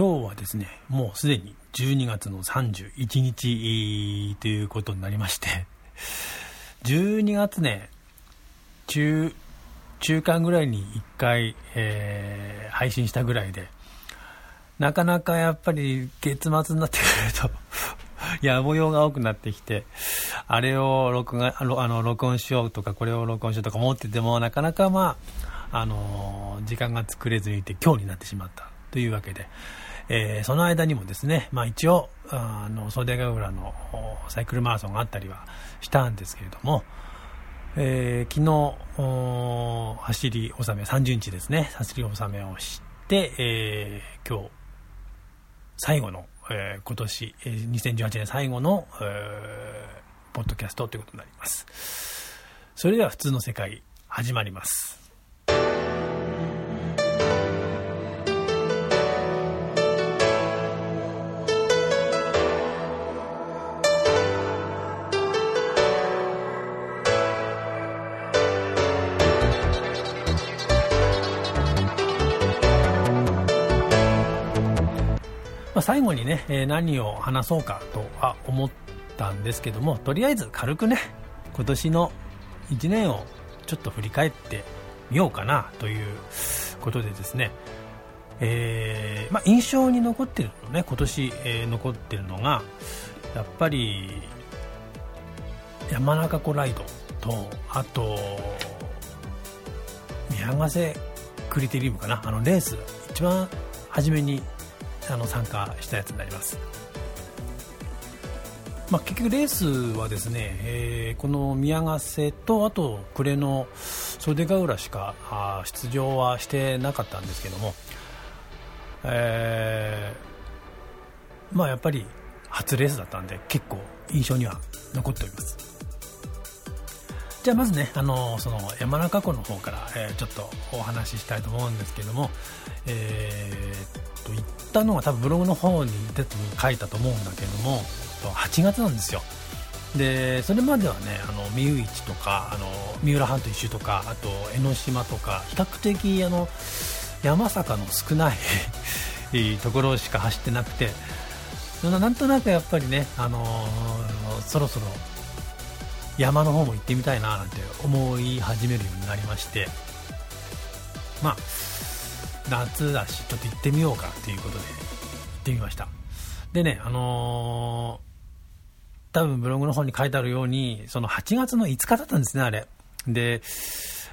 今日はですね、もうすでに12月の31日ということになりまして、12月ね、中、中間ぐらいに1回、えー、配信したぐらいで、なかなかやっぱり月末になってくると やぼ用が多くなってきて、あれを録画あの録音しようとか、これを録音しようとか思ってても、なかなかまあ、あのー、時間が作れずにいて今日になってしまったというわけで、えー、その間にもですね、まあ、一応あの袖ヶ浦のサイクルマラソンがあったりはしたんですけれども、えー、昨日走り納め30日ですね走り納めをして、えー、今日最後の、えー、今年、え、2018年最後の、えー、ポッドキャストということになります。それでは普通の世界始まります。あ、最後にね、え、何を話そうかとは思ったんですけども、とりあえず軽くね、今年の1年をちょっと振り返ってみようかなということでですね、えー、まあ、印象に残ってるのね、今年、えー、残ってるのが、やっぱり、山中湖ライドと、あと、宮ヶ瀬クリテリウムかな、あのレース、一番初めにあの参加したやつになります。まあ、結局レースはですね、えー、この宮ヶ瀬とあと暮れの袖ヶ浦しかあ出場はしてなかったんですけども、えー、まあやっぱり初レースだったんで結構印象には残っておりますじゃあまずね、あのその山中湖の方から、えー、ちょっとお話ししたいと思うんですけども、えー、と言ったのが多分ブログの方に出て書いたと思うんだけども8月なんですよ。でそれまではねあの三浦市とかあの三浦半島一周とかあと江ノ島とか比較的あの山坂の少な いところしか走ってなくてなんとなくやっぱりね、あのー、そろそろ山の方も行ってみたいななんて思い始めるようになりまして。まあ夏だしちょっと行ってみようかっていうことで行ってみました。でねあのー、多分ブログの方に書いてあるようにその8月の5日だったんですねあれ。で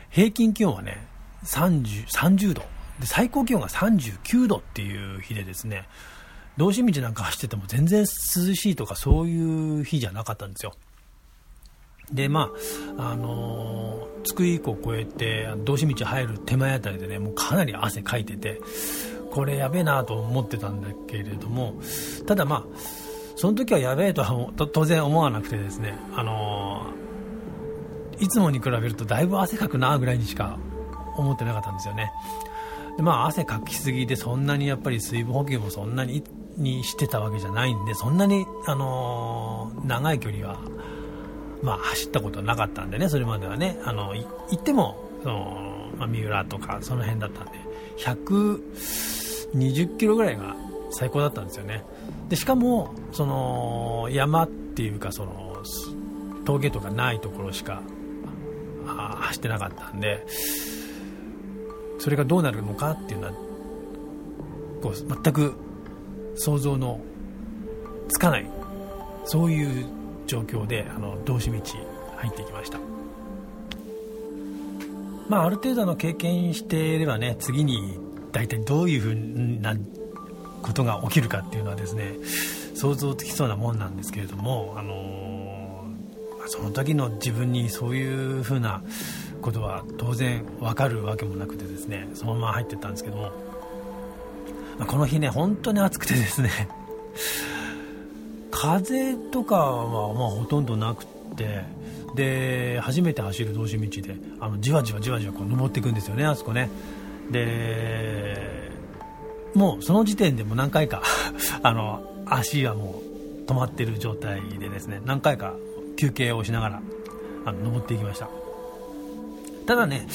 平均気温はね 30, 30度。で最高気温が39度っていう日でですね道志道なんか走ってても全然涼しいとかそういう日じゃなかったんですよ。でまああのー、津久井湖を越えて道志道入る手前あたりでねもうかなり汗かいててこれやべえなと思ってたんだけれどもただまあその時はやべえとは当然思わなくてですねあのー、いつもに比べるとだいぶ汗かくなぐらいにしか思ってなかったんですよね。でまあ汗かきすぎてそんなにやっぱり水分補給もそんなににしてたわけじゃないんでそんなに、あのー、長い距離はまあ、走ったことなかったんでね、それまではね、あの行ってもその、まあ、三浦とかその辺だったんで、120キロぐらいが最高だったんですよね。でしかもその山っていうかその峠とかないところしか走ってなかったんでそれがどうなるのかっていうのはこう全く想像のつかないそういう状況であの道志道入ってきました。まあある程度の経験していればね次に大体どういうふうなことが起きるかっていうのはですね想像つきそうなもんなんですけれどもあのその時の自分にそういうふうなことは当然わかるわけもなくてですねそのまま入ってったんですけども、まあ、この日ね本当に暑くてですね風とかはまあほとんどなくてで初めて走る道志道であのじわじわじわじわこう登っていくんですよねあそこね。でもうその時点でも何回か あの足はもう止まってる状態でですね何回か休憩をしながらあの登っていきました。ただね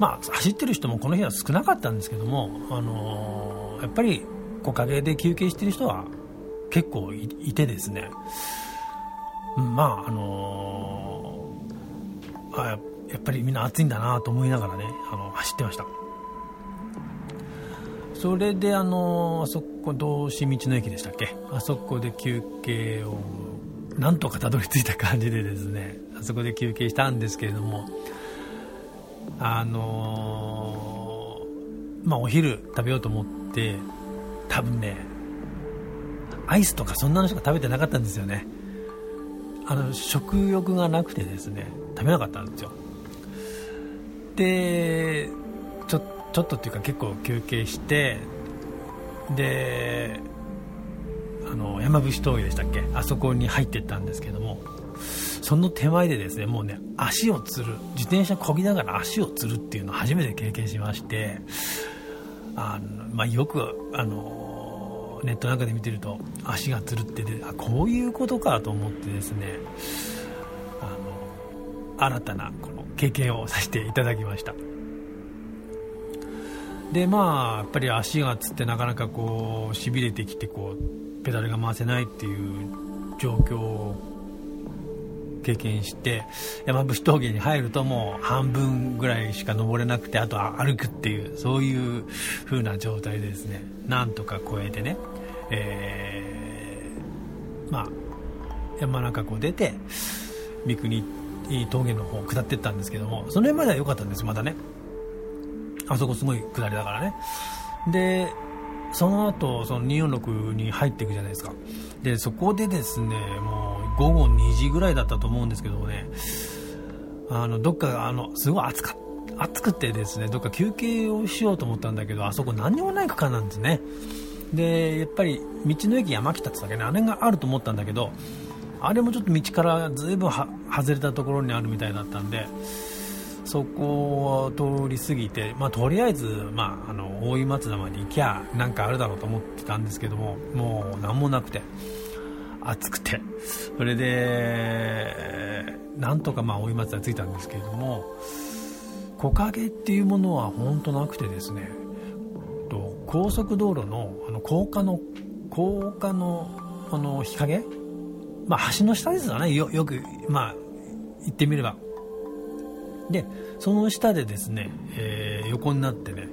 まあ走ってる人もこの日は少なかったんですけども、あの、やっぱり木陰で休憩してる人は結構いてですね、まああのー、あやっぱりみんな暑いんだなと思いながらねあの走ってました。それであのー、あそこ道志道の駅でしたっけ？あそこで休憩をなんとかたどり着いた感じでですねあそこで休憩したんですけれどもあのー、まあお昼食べようと思って多分ねアイスとかそんなのしか食べてなかったんですよね。あの食欲がなくてですね食べなかったんですよ。でちょちょっとっていうか結構休憩してであの山伏峠でしたっけ？あそこに入ってったんですけどもその手前でですねもうね足をつる自転車こぎながら足をつるっていうのを初めて経験しましてあの、まあ、よくあのネットなんかで見てると足がつるってあこういうことかと思ってですねあの新たなこの経験をさせていただきました。でまあやっぱり足がつってなかなかこうしびれてきてこうペダルが回せないっていう状況経験して山伏峠に入るともう半分ぐらいしか登れなくてあとは歩くっていうそういう風な状態でですね。なんとか越えてね、えー、まあ山中湖出て三国峠の方下ってったんですけどもその辺までは良かったんですまだね。あそこすごい下りだからね。でその後その246に入っていくじゃないですか。でそこでですねもう午後2時ぐらいだったと思うんですけどもね。あのどっかあのすごい暑か暑くてですねどっか休憩をしようと思ったんだけどあそこ何にもない区間なんですね。でやっぱり道の駅山北って言ったっけねあれがあると思ったんだけどあれもちょっと道からずいぶん外れたところにあるみたいだったんでそこを通り過ぎて、まあ、とりあえず、まあ、あの大井松田まで行きゃなんかあるだろうと思ってたんですけどももう何もなくて。暑くて。それでなんとかまあ大井松田着いたんですけれども木陰っていうものは本当なくてですね高速道路のあの高架の高架のあの日陰？まあ橋の下ですよね。よくまあ言ってみれば。でその下でですね、えー、横になってね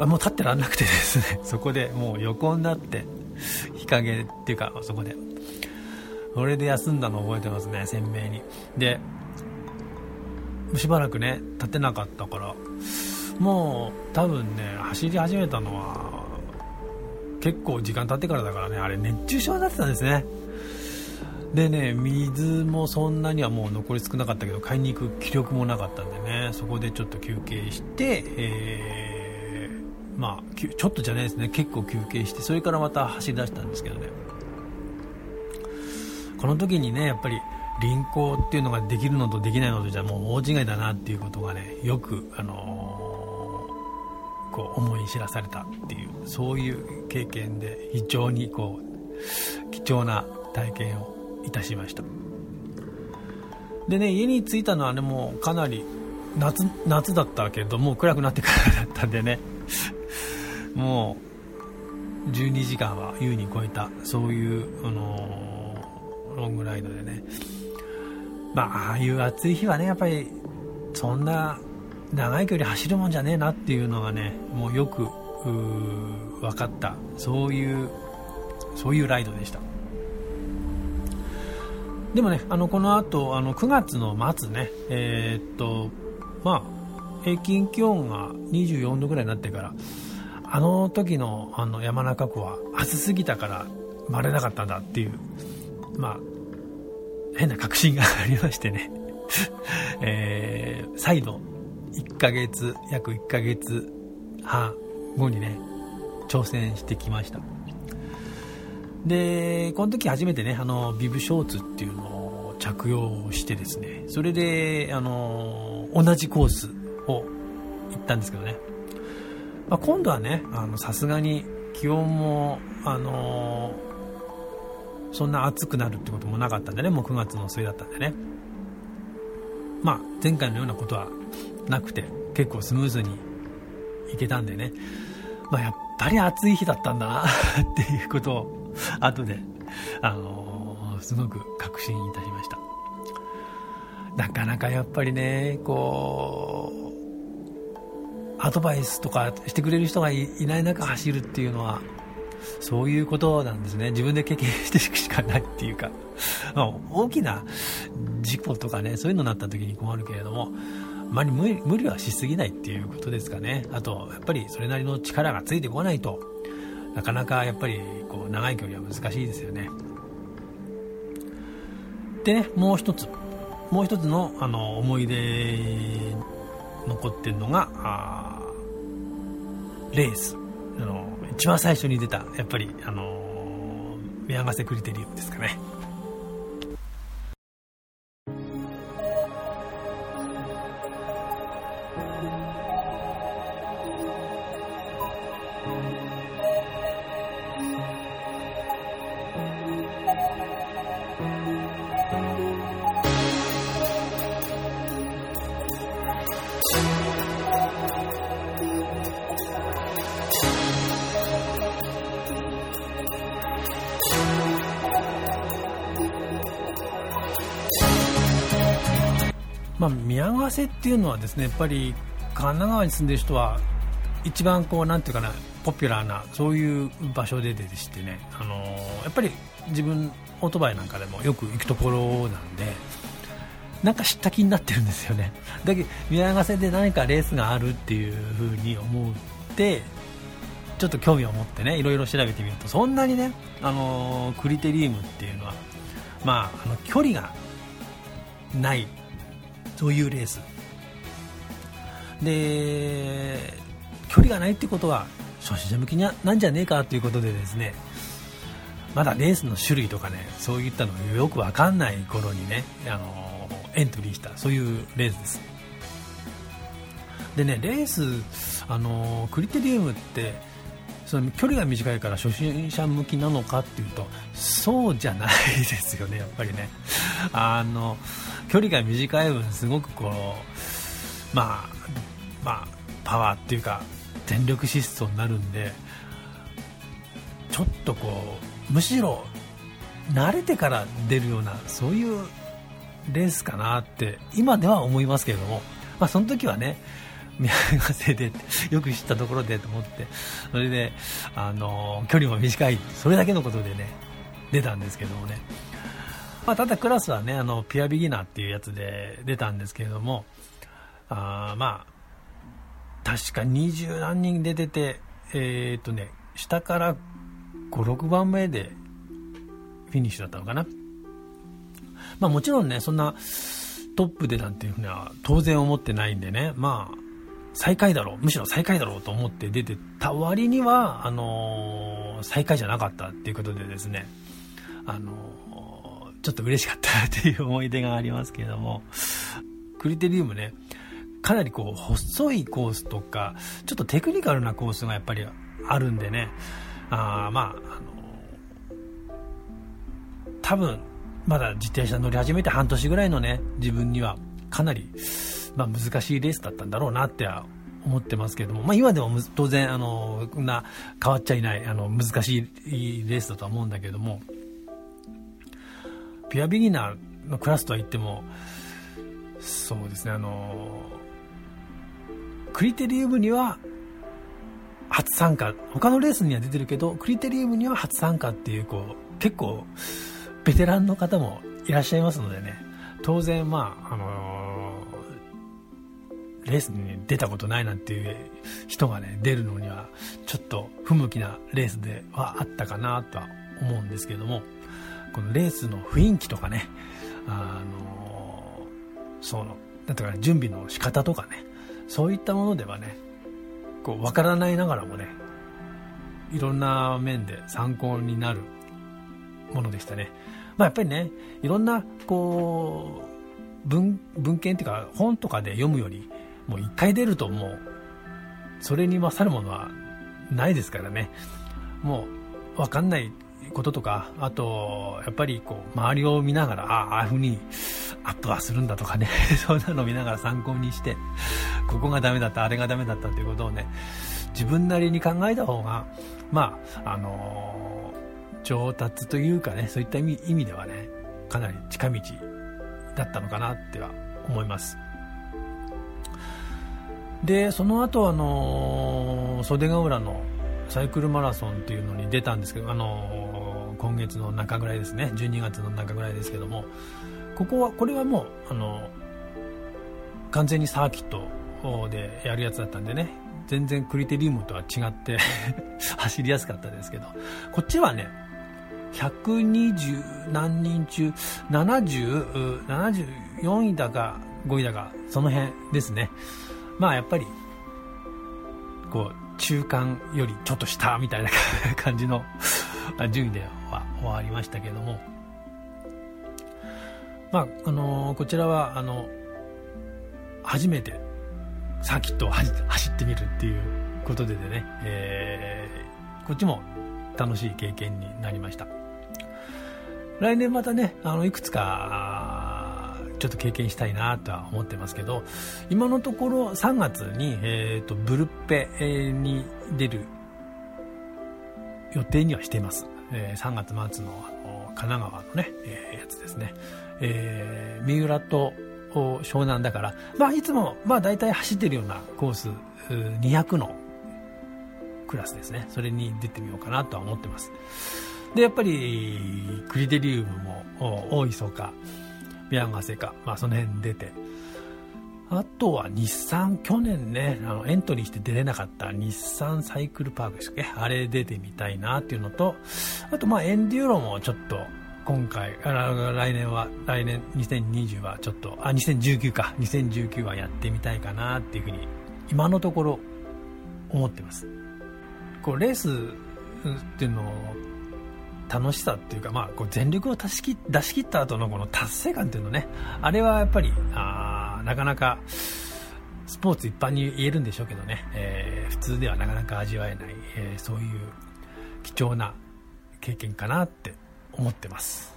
あもう立ってらんなくてですねそこでもう横になって 日陰っていうかそこで。それで休んだの覚えてますね鮮明に。でしばらくね立てなかったからもう多分ね走り始めたのは結構時間経ってからだからねあれ熱中症になってたんですね。でね水もそんなにはもう残り少なかったけど買いに行く気力もなかったんでねそこでちょっと休憩して、えー、まあちょっとじゃないですね。結構休憩してそれからまた走り出したんですけどね。この時にねやっぱり輪行っていうのができるのとできないのとじゃもう大違いだなっていうことがねよく、あのー、こう思い知らされたっていうそういう経験で非常にこう貴重な体験をいたしました。でね家に着いたのはねもうかなり夏夏だったけどもう暗くなってからだったんでね。もう12時間は優に超えたそういう、あのー、ロングライドでね。まあああいう暑い日はねやっぱりそんな長い距離走るもんじゃねえなっていうのがねもうよく分かった。そういうそういうライドでした。でもね、あのこの後あの9月の末ね、えー、っとまあ、平均気温が24度ぐらいになってから、あの時のあの山中湖は暑すぎたから回れなかったんだっていう、まあ、変な確信がありましてね、えー、再度1ヶ月、約1ヶ月半後にね、挑戦してきました。でこの時初めてねあのビブショーツっていうのを着用してですね。それであの同じコースを行ったんですけどね、まあ、今度はねあのさすがに気温もあのそんな暑くなるってこともなかったんでねもう9月の末だったんでね。まあ前回のようなことはなくて結構スムーズにいけたんでね。まあ、やっぱり暑い日だったんだな っていうことを後で、あのー、すごく確信いたしました。なかなかやっぱりねこうアドバイスとかしてくれる人がいない中走るっていうのはそういうことなんですね。自分で経験していくしかないっていうか、大きな事故とかねそういうのになった時に困るけれどもあまり無理無理はしすぎないっていうことですかね。あとやっぱりそれなりの力がついてこないとなかなかやっぱりこう長い距離は難しいですよね。でねもう一つ。もう一つのあの思い出残ってるのがレース。あの一番最初に出たやっぱりあの宮ヶ瀬クリテリウムですかね。まあ、宮ヶ瀬っていうのはですねやっぱり神奈川に住んでる人は一番こうなんていうかなポピュラーなそういう場所ででしてね、あのー、やっぱり自分オートバイなんかでもよく行くところなんでなんか知った気になってるんですよね。だけど宮ヶ瀬で何かレースがあるっていう風に思ってちょっと興味を持ってねいろいろ調べてみるとそんなにね、あのー、クリテリウムっていうのは、まあ、あの距離がないそういうレース。で距離がないってことは初心者向きなんじゃねえかということでですねまだレースの種類とかねそういったのがよく分かんない頃にねあのエントリーしたそういうレースです。でねレースあのクリテリウムってその距離が短いから初心者向きなのかっていうとそうじゃないですよねやっぱりね。あの距離が短い分すごくこうまあまあパワーっていうか全力疾走になるんでちょっとこうむしろ慣れてから出るようなそういうレースかなって今では思いますけれども、まあ、その時はね宮ヶでよく知ったところでと思ってそれであの距離も短いそれだけのことでね出たんですけどもね。まあ、ただクラスはねあのピュアビギナーっていうやつで出たんですけれどもあまあ確か二十何人出ててえー、っとね下から56番目でフィニッシュだったのかな。まあもちろんねそんなトップでなんていうふうには当然思ってないんでねまあ最下位だろうむしろ最下位だろうと思って出てた割にはあのー、最下位じゃなかったっていうことでですねあのーちょっと嬉しかったっていう思い出がありますけれども、クリテリウムね、かなりこう、細いコースとか、ちょっとテクニカルなコースがやっぱりあるんでね、あまあ、あの、多分、まだ自転車乗り始めて半年ぐらいのね、自分にはかなり、まあ、難しいレースだったんだろうなっては思ってますけども、まあ、今でも当然あのな変わっちゃいないあの難しいレースだとは思うんだけども。ピュアビギナーのクラスとは言ってもそうですねあのクリテリウムには初参加。他のレースには出てるけどクリテリウムには初参加っていうこう結構ベテランの方もいらっしゃいますのでね。当然まああのー、レースに出たことないなんていう人がね出るのにはちょっと不向きなレースではあったかなとは思うんですけども。このレースの雰囲気とかね、あのその、なんていうか、準備の仕方とかね、そういったものではね、こう、わからないながらもね、いろんな面で参考になるものでしたね。まあやっぱりね、いろんな、こう、文、文献っていうか、本とかで読むより、もう一回出るともう、それに勝るものはないですからね。もう、わかんないこととか、あと、やっぱりこう、周りを見ながら、ああ、ああいう風にアップはするんだとかね、そんなの見ながら参考にして、ここがダメだった、あれがダメだったっていうことをね、自分なりに考えた方が、まあ、あのー、上達というかね、そういった意味意味ではね、かなり近道だったのかなっては思います。で、その後、あのー、袖ヶ浦のサイクルマラソンっていうのに出たんですけど、あのー、今月の中ぐらいですね、12月の中ぐらいですけども、ここは、これはもう、あの、完全にサーキットでやるやつだったんでね、全然クリテリウムとは違って 走りやすかったですけど、こっちはね、120何人中70、74位だか5位だか、その辺ですね。まあやっぱり、こう、中間よりちょっと下みたいな 感じの順位では終わりましたけども、まあ、あの、こちらは、あの、初めてサーキットを走ってみるっていうことでね、えー、こっちも楽しい経験になりました。来年またね、あの、いくつか、ちょっと経験したいなとは思ってますけど、今のところ3月に、えっ、ー、と、ブルッペに出る予定にはしています。えー、3月末の神奈川のね、えー、やつですね。えー、三浦と湘南だから、まあ、いつも、まあ、大体走ってるようなコース、200のクラスですね。それに出てみようかなとは思ってます。で、やっぱり、クリテリウムも、大磯か、ビアンガセか、まあ、その辺出て、あとは日産、去年ね、あのエントリーして出れなかった日産サイクルパークですっけ？あれ出てみたいなっていうのと、あとまあエンデューロもちょっと今回、来年は、来年2020はちょっと、あ、2019か、2019はやってみたいかなっていうふうに、今のところ思ってます。こう、レースっていうのを、楽しさっていうか、まあ、こう全力を出し切出し切った後のこの達成感っていうのね、あれはやっぱり、あなかなか、スポーツ一般に言えるんでしょうけどね、えー、普通ではなかなか味わえない、えー、そういう貴重な経験かなって思ってます。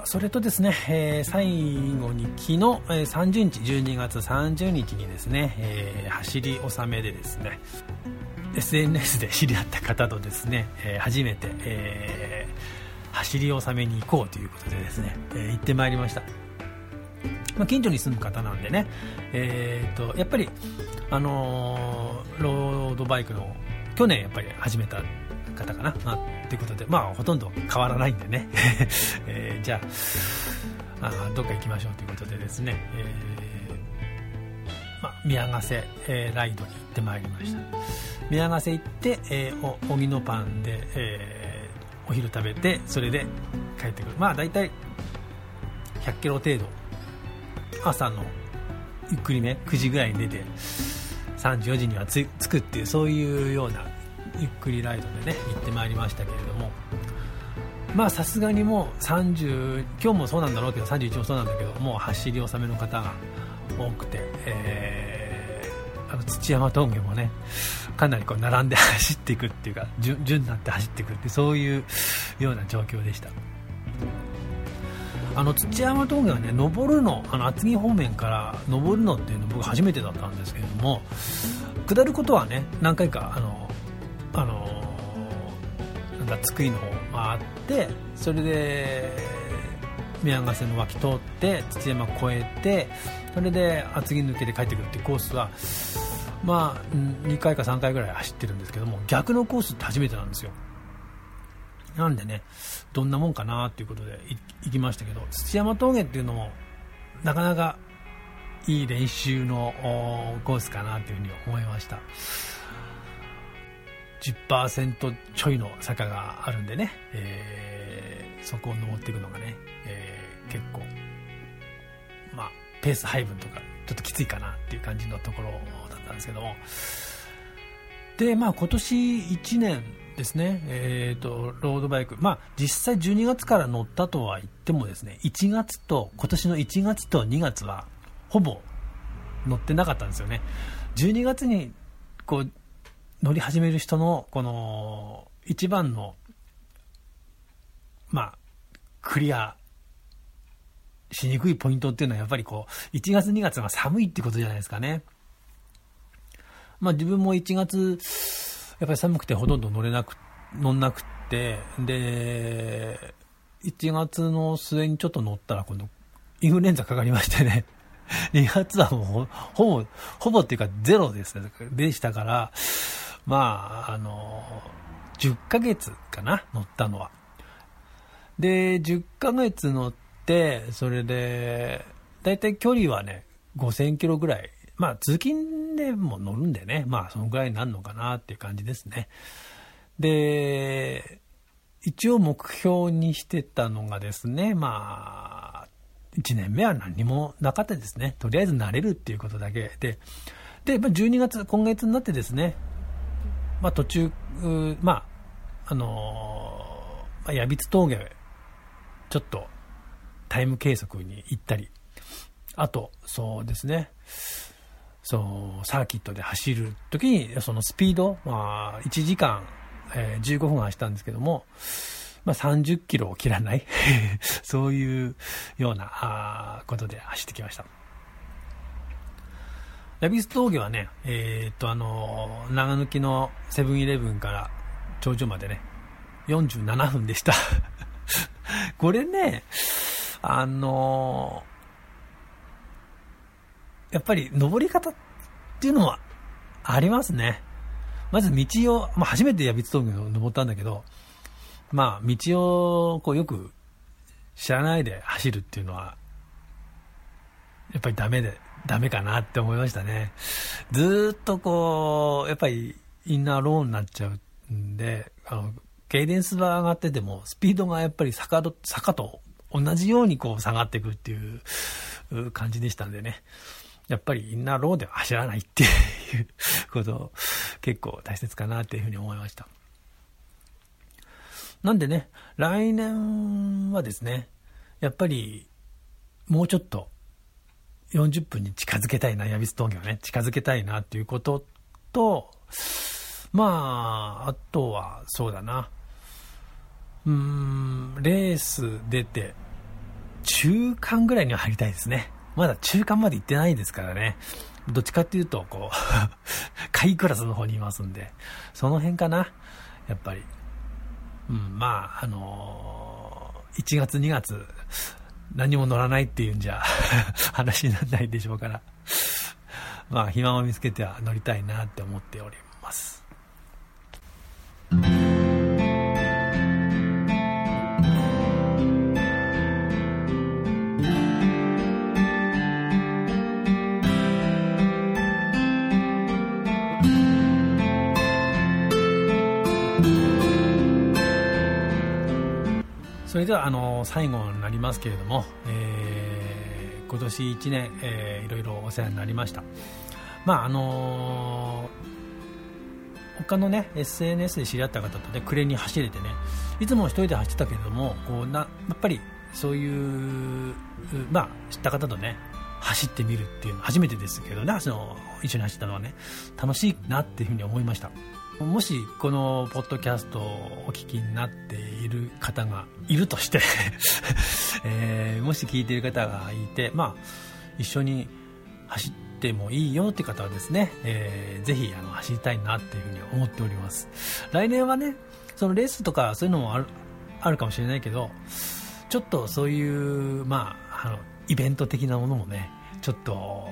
さあ、それとですね、えー、最後に昨日、えー、30日、12月30日にですね、えー、走り納めでですね、SNS で知り合った方とですね、えー、初めて、えー、走り納めに行こうということでですね、えー、行ってまいりました。まあ、近所に住む方なんでね、えーと、やっぱり、あのー、ロードバイクの去年やっぱり始めた方かな、まあ、ということで、まあ、ほとんど変わらないんでね、えー、じゃああ、どっか行きましょうということでですね、えー、まあ、宮ヶ瀬、えー、ライドに行ってまいりました。宮ヶ瀬行って、えー、お、荻野パンで、えー、お昼食べて、それで帰ってくる。まあ、大体、100キロ程度、朝のゆっくりめ、9時ぐらいに出て、34時には着くっていう、そういうようなゆっくりライドでね行ってまいりましたけれども。まあさすがにもう30今日もそうなんだろうけど31もそうなんだけどもう走り納めの方が多くて、えー、あの土山峠もねかなりこう並んで走っていくっていうか順になって走っていくってそういうような状況でした。あの土山峠はね登るのあの厚木方面から登るのっていうの僕初めてだったんですけれども下ることはね何回かあのあのなんか津久井の方回ってそれで宮ヶ瀬の脇通って土山越えてそれで厚木抜けて帰ってくるっていうコースはまあ2回か3回ぐらい走ってるんですけども逆のコースって初めてなんですよ。なんでねどんなもんかなっていうことで行きましたけど土山峠っていうのもなかなかいい練習のコースかなというふうに思いました。10%ちょいの坂があるんでね、えー、そこを登っていくのがね、えー、結構、まあ、ペース配分とか、ちょっときついかなっていう感じのところだったんですけども、で、まあ今年1年ですね、えーと、ロードバイク、まあ、実際12月から乗ったとは言ってもですね1月と今年の1月と2月はほぼ乗ってなかったんですよね。12月にこう乗り始める人のこの一番のまあクリアしにくいポイントっていうのはやっぱりこう1月2月が寒いってことじゃないですかねまあ自分も1月やっぱり寒くてほとんど乗れなく、乗んなくって、で、1月の末にちょっと乗ったら今度、インフルエンザかかりましてね。2月はもうほぼ、ほぼっていうかゼロですね、でしたから、まあ、あの、10ヶ月かな、乗ったのは。で、10ヶ月乗って、それで、だいたい距離はね、5000キロぐらいまあ、通勤でも乗るんでね、まあ、そのぐらいになるのかなっていう感じですね。で、一応目標にしてたのがですね、まあ、1年目は何もなかったですね。とりあえず慣れるっていうことだけで。で、12月、今月になってですね、まあ途中、まあ、あのー、矢櫃峠、ちょっとタイム計測に行ったり、あと、そうですね、そのサーキットで走るときに、そのスピード、まあ、1時間、えー、15分走ったんですけども、まあ、30キロを切らない そういうようなあことで走ってきました。ヤビス峠はね、えー、っと、あの、長抜きのセブンイレブンから頂上までね、47分でした これね、あのやっぱり登り方っていうのはありますね。まず道を、まあ、初めて矢櫃峠を登ったんだけど、まあ、道をこうよく知らないで走るっていうのは、やっぱりダメで、ダメかなって思いましたね。ずっとこう、やっぱりインナーローになっちゃうんで、あの、ケイデンスが上がってても、スピードがやっぱり坂と、坂と同じようにこう下がっていくっていう感じでしたんでね。やっぱりインナーローでは走らないっていうこと結構大切かなっていうふうに思いました。なんでね、来年はですね、やっぱりもうちょっと40分に近づけたいな、ヤビス峠をね、近づけたいなっていうことと、まあ、あとはそうだな、うーん、レース出て、中間ぐらいには入りたいですね。まだ中間まで行ってないですからね。どっちかっていうと、こう 下位クラスの方にいますんで、その辺かな。やっぱり。うん、まあ、あのー、1月2月、何も乗らないっていうんじゃ 話にならないでしょうから。まあ、暇を見つけては乗りたいなって思っております。れではあの最後になりますけれども、えー、今年1年、えー、いろいろお世話になりました。まああのー、他のね SNS で知り合った方とね暮れに走れてねいつも一人で走ってたけれどもこうなやっぱりそういうまあ知った方とね走ってみるっていうの初めてですけどねその一緒に走ったのはね楽しいなっていうふに思いました。もしこのポッドキャストをお聞きになっている方がいるとして えー、もし聞いている方がいて、まあ、一緒に走ってもいいよって方はですね、えー、ぜひあの走りたいなっていうふうに思っております。来年はね、そのレースとかそういうのもあるあるかもしれないけど、ちょっとそういう、まあ、あのイベント的なものもね、ちょっと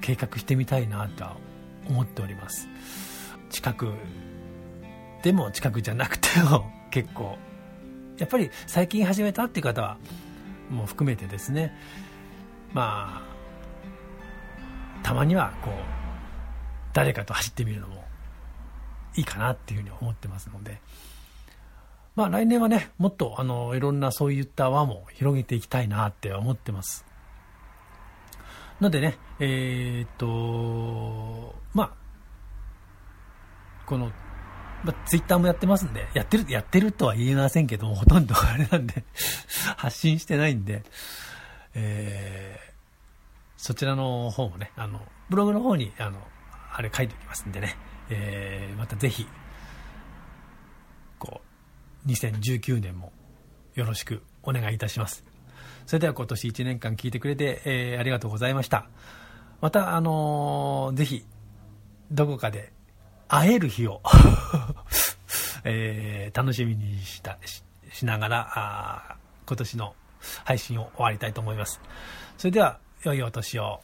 計画してみたいなとは思っております。近くでも近くじゃなくても 結構。やっぱり最近始めたっていう方はもう含めてですね。まあたまにはこう誰かと走ってみるのもいいかなっていうふうに思ってますので。まあ来年はねもっとあのいろんなそういった輪も広げていきたいなって思ってます。のでねえー、っとまあこのまあ、ツイッターもやってますんで、やってる、やってるとは言えませんけども、ほとんど あれなんで発信してないんで、えー、そちらの方もね、あの、ブログの方に、あの、あれ書いておきますんでね、えー、またぜひ、こう、2019年もよろしくお願いいたします。それでは今年1年間聞いてくれて、えー、ありがとうございました。また、あのー、ぜひ、どこかで会える日を えー、楽しみにしたししながらあ今年の配信を終わりたいと思います。それでは、良いお年を。